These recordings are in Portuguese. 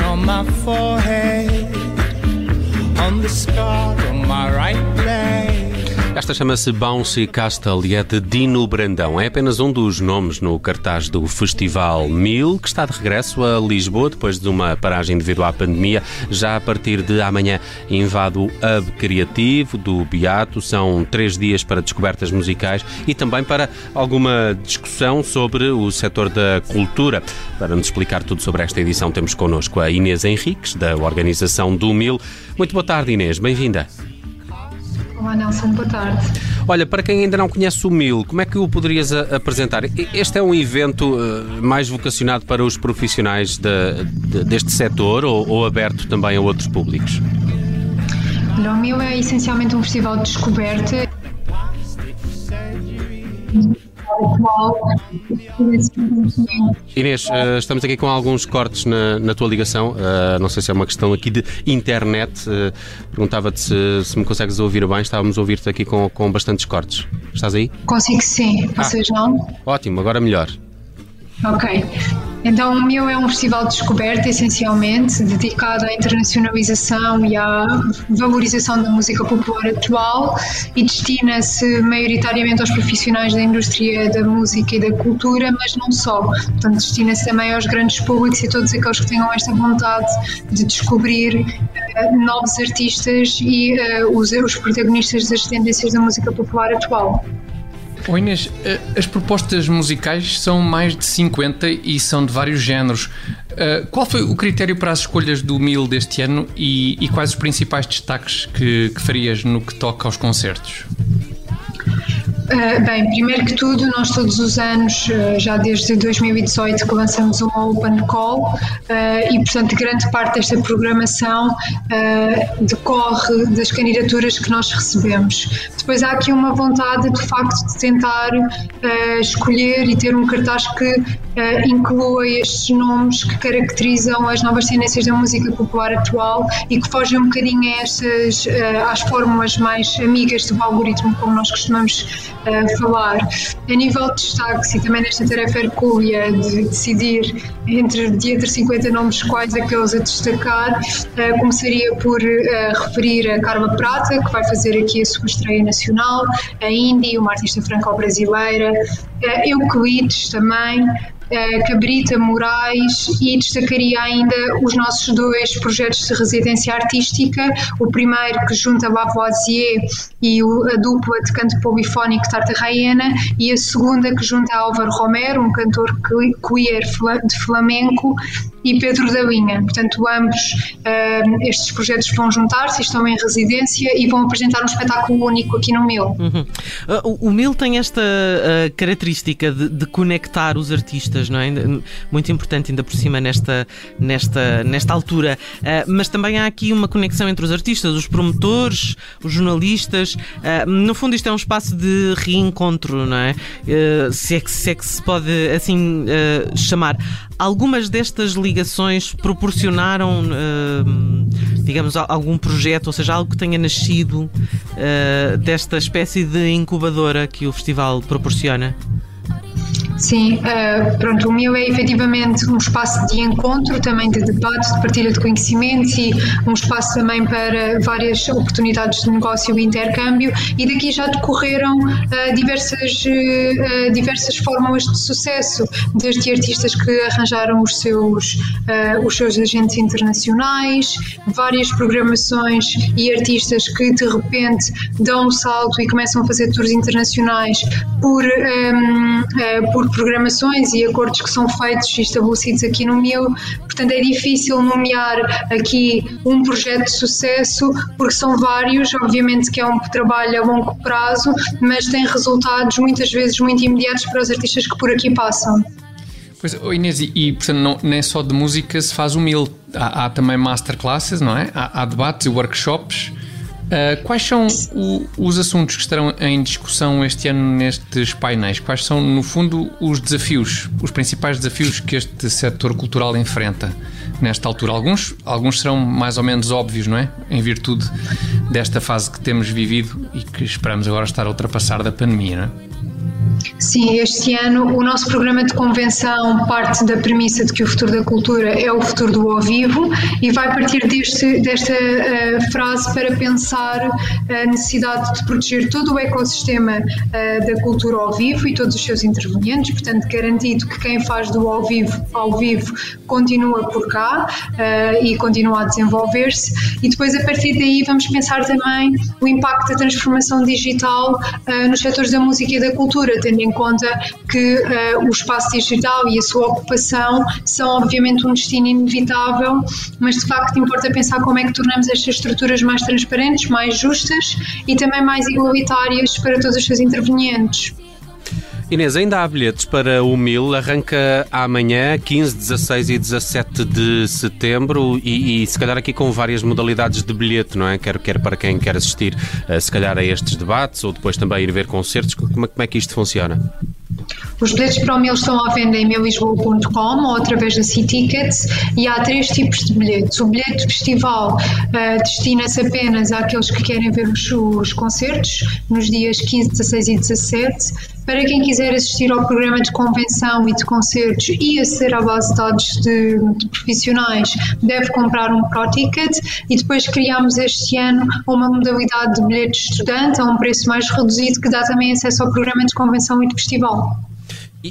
on my forehead, on the scar on my right leg. Esta chama-se Bouncy Castle e é de Dino Brandão. É apenas um dos nomes no cartaz do Festival Mil, que está de regresso a Lisboa depois de uma paragem devido à pandemia. Já a partir de amanhã invade o Hub Criativo do Beato. São três dias para descobertas musicais e também para alguma discussão sobre o setor da cultura. Para nos explicar tudo sobre esta edição, temos connosco a Inês Henriques, da organização do Mil. Muito boa tarde, Inês. Bem-vinda. Olá Nelson, boa tarde. Olha, para quem ainda não conhece o MIL, como é que o poderias apresentar? Este é um evento uh, mais vocacionado para os profissionais de, de, deste setor ou, ou, aberto também a outros públicos? o MIL é essencialmente um festival de descoberta Inês, uh, estamos aqui com alguns cortes na, na tua ligação. Uh, não sei se é uma questão aqui de internet. Uh, Perguntava-te se, se, me consegues ouvir bem. Estávamos a ouvir-te aqui com, com bastantes cortes. Estás aí? Consigo sim. Vocês ah, não? Ótimo, agora melhor. Ok. Então, o meu é um festival de descoberta, essencialmente, dedicado à internacionalização e à valorização da música popular atual e destina-se maioritariamente aos profissionais da indústria da música e da cultura, mas não só. Portanto, destina-se também aos grandes públicos e todos aqueles que tenham esta vontade de descobrir uh, novos artistas e uh, os, os protagonistas das tendências da música popular atual. Oh Inês, eh, as propostas musicais são mais de 50 e são de vários géneros. Eh, qual foi o critério para as escolhas do Mil deste ano e, e quais os principais destaques que, que farias no que toca aos concertos? Uh, bem, primeiro que tudo, nós todos os anos, uh, já desde 2018, que lançamos uma Open Call uh, e, portanto, grande parte desta programação decorre das candidaturas que nós recebemos. Depois há aqui uma vontade, de facto, de tentar escolher e ter um cartaz que inclua estes nomes que caracterizam as novas tendências da música popular atual e que fogem um bocadinho a estas, às fórmulas mais amigas do algoritmo, como nós costumamos uh, falar. A nível de destaques e também nesta tarefa hercúlea de decidir entre, entre 50 nomes quais aqueles a destacar, uh, começaria por uh, referir a Carla Prata, que vai fazer aqui a sua estreia nacional, a Indy, uma artista franco-brasileira, uh, Euclides também, Cabrita Moraes e destacaria ainda os nossos dois projetos de residência artística, o primeiro que junta Lavoisier e a dupla de canto polifónico Tarta Raiena e a segunda que junta Álvaro Romero, um cantor queer de flamenco e Pedro da Linha. Portanto, ambos uh, estes projetos vão juntar-se, estão em residência e vão apresentar um espetáculo único aqui no MIL. Uhum. Uh, o MIL tem esta uh, característica de, de, conectar os artistas, não é? Muito importante, ainda por cima, nesta, nesta, nesta altura. Uh, mas também há aqui uma conexão entre os artistas, os promotores, os jornalistas. Uh, no fundo, isto é um espaço de reencontro, não é? Uh, se, é que, se é que se pode assim chamar. Algumas destas ligações proporcionaram, digamos, algum projeto, ou seja, algo que tenha nascido desta espécie de incubadora que o festival proporciona? Sim, uh, pronto, o meu é efetivamente um espaço de encontro, também de debate, de partilha de conhecimentos e um espaço também para várias oportunidades de negócio e intercâmbio. E daqui já decorreram uh, diversas, uh, diversas fórmulas de sucesso, desde artistas que arranjaram os seus, os seus agentes internacionais, várias programações e artistas que de repente dão um salto e começam a fazer tours internacionais por, um, por por programações e acordos que são feitos e estabelecidos aqui no MIL. Portanto, é difícil nomear aqui um projeto de sucesso, porque são vários. Obviamente que é um trabalho a longo prazo, mas tem resultados muitas vezes muito imediatos para os artistas que por aqui passam. Pois, Inês, e, e portanto, não, é só de música se faz o MIL. Há, há também masterclasses, não é? Há, há debates e workshops. Uh, quais são o, os assuntos que estarão em discussão este ano nestes painéis? Quais são, no fundo, os desafios, os principais desafios que este setor cultural enfrenta nesta altura? Alguns, alguns serão mais ou menos óbvios, não é? Em virtude desta fase que temos vivido e que esperamos agora estar a ultrapassar da pandemia, não é? Sim, este ano o nosso programa de convenção parte da premissa de que o futuro da cultura é o futuro do ao vivo e vai partir deste, desta uh, frase para pensar a necessidade de proteger todo o ecossistema uh, da cultura ao vivo e todos os seus intervenientes, portanto, garantido que quem faz do ao vivo ao vivo continua por cá uh, e continua a desenvolver-se. E depois, a partir daí, vamos pensar também o impacto da transformação digital nos setores da música e da cultura, tendo em conta que uh, o espaço digital e a sua ocupação são obviamente um destino inevitável, mas de facto importa pensar como é que tornamos estas estruturas mais transparentes, mais justas e também mais igualitárias para todos os seus intervenientes. Inês, ainda há bilhetes para o Mil, arranca amanhã, 15, 16 e 17 de setembro e, e, se calhar aqui com várias modalidades de bilhete, não é? Quer, quer para quem quer assistir, uh, se calhar a estes debates ou depois também ir ver concertos, como, como é que isto funciona? Os bilhetes para o Mil estão à venda em melisboa.com ou através da C-Tickets e há três tipos de bilhetes. O bilhete festival uh, destina-se apenas àqueles que querem ver os, os concertos nos dias 15, 16 e 17 para quem quiser assistir ao programa de convenção e de concertos e aceder à base de dados de, de profissionais, deve comprar um Pro Ticket e depois criámos este ano uma modalidade de bilhete estudante a um preço mais reduzido que dá também acesso ao programa de convenção e de festival.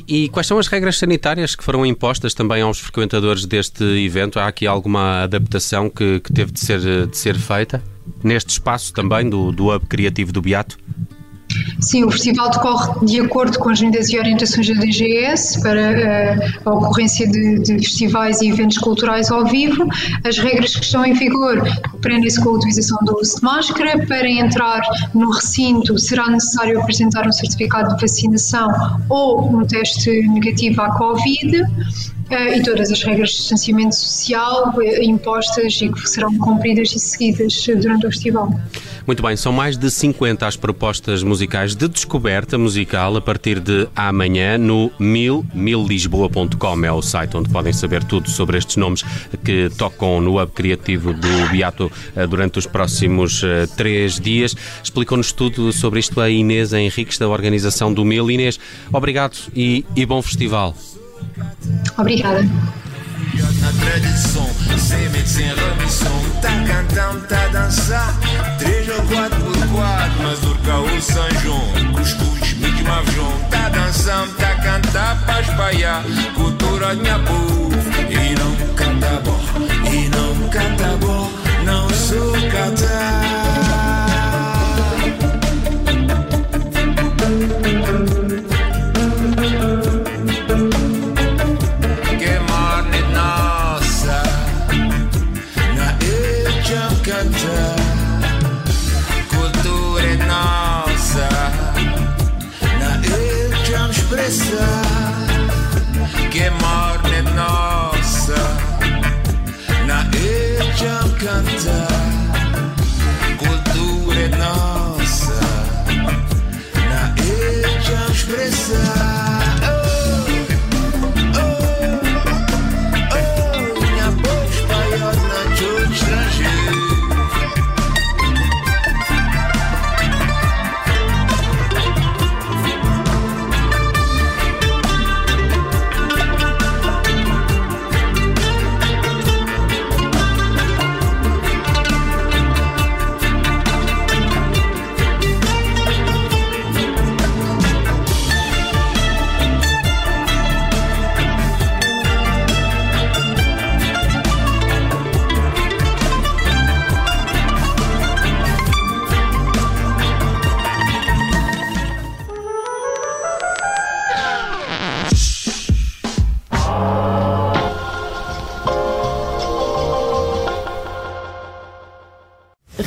E, quais são as regras sanitárias que foram impostas também aos frequentadores deste evento? Há aqui alguma adaptação que, que teve de ser, de ser feita neste espaço também do, do Hub Criativo do Beato? Sim, o festival decorre de acordo com as medidas e orientações da DGS para uh, a ocorrência de, de, festivais e eventos culturais ao vivo. As regras que estão em vigor prendem-se com a utilização do uso de máscara. Para entrar no recinto será necessário apresentar um certificado de vacinação ou um teste negativo à Covid. Uh, e todas as regras de distanciamento social uh, impostas e que serão cumpridas e seguidas durante o festival. Muito bem, são mais de 50 as propostas musicais de descoberta musical a partir de amanhã no mil, millisboa.com é o site onde podem saber tudo sobre estes nomes que tocam no Hub Criativo do Beato eh, durante os próximos três dias. Explicou-nos tudo sobre isto a Inês Henriques da organização do Mil. Inês, obrigado e, e bom festival. Obrigada. na tradição, sem sem remissão. Tá cantando, tá dançar, três ou quatro por quatro, mas urca o São João, cuscuz, mic mavjão. Tá dançando, tá cantando, pra espalhar, cultura minha povo. wonder